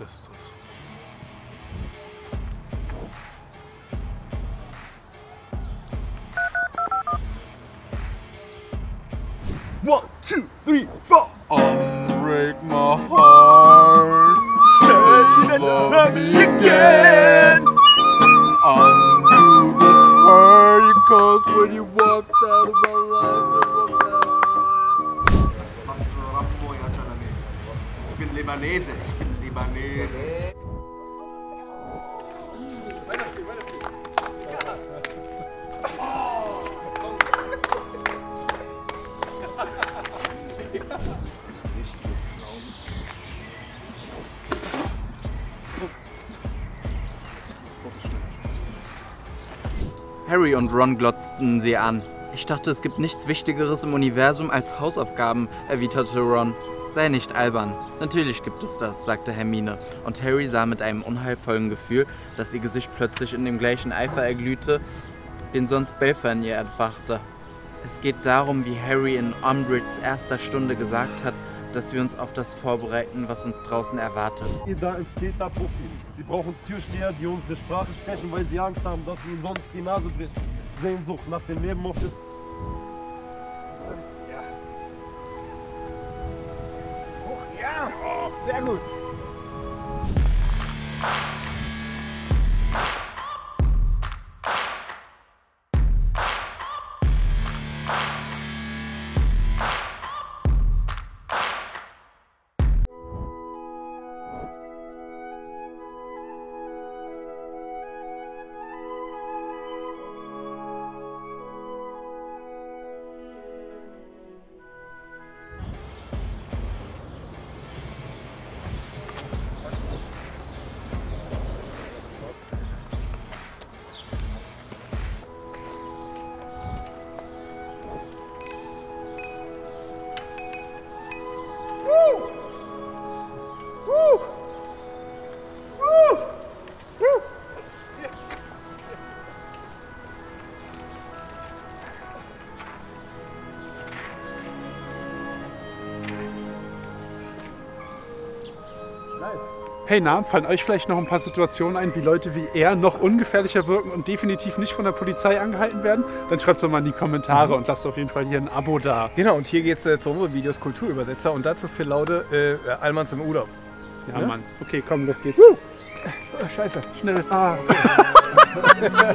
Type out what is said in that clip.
Christus. One, two, three, four. Unbreak my heart. Say that love me again. Undo this hurt cause when you walked out of my life, Ich bin Libanese, ich bin Libanese. Harry und Ron glotzten sie an. Ich dachte, es gibt nichts Wichtigeres im Universum als Hausaufgaben, erwiderte Ron. Sei nicht albern. Natürlich gibt es das, sagte Hermine. Und Harry sah mit einem unheilvollen Gefühl, dass ihr Gesicht plötzlich in dem gleichen Eifer erglühte, den sonst Belfer in ihr entfachte. Es geht darum, wie Harry in Umbridges erster Stunde gesagt hat, dass wir uns auf das vorbereiten, was uns draußen erwartet. ihr da ins Täterprofil. Sie brauchen Türsteher, die unsere Sprache sprechen, weil sie Angst haben, dass wir ihnen sonst die Nase brechen. Sehnsucht nach dem Leben auf der... Ja, Hey, na, fallen euch vielleicht noch ein paar Situationen ein, wie Leute wie er noch ungefährlicher wirken und definitiv nicht von der Polizei angehalten werden? Dann schreibt es doch mal in die Kommentare und lasst auf jeden Fall hier ein Abo da. Genau, und hier geht es äh, zu unseren Videos Kulturübersetzer und dazu Phil Laude, äh, Allmanns im Urlaub. Ja, Mann. Okay, komm, los geht's. Scheiße. Schnell. Ah.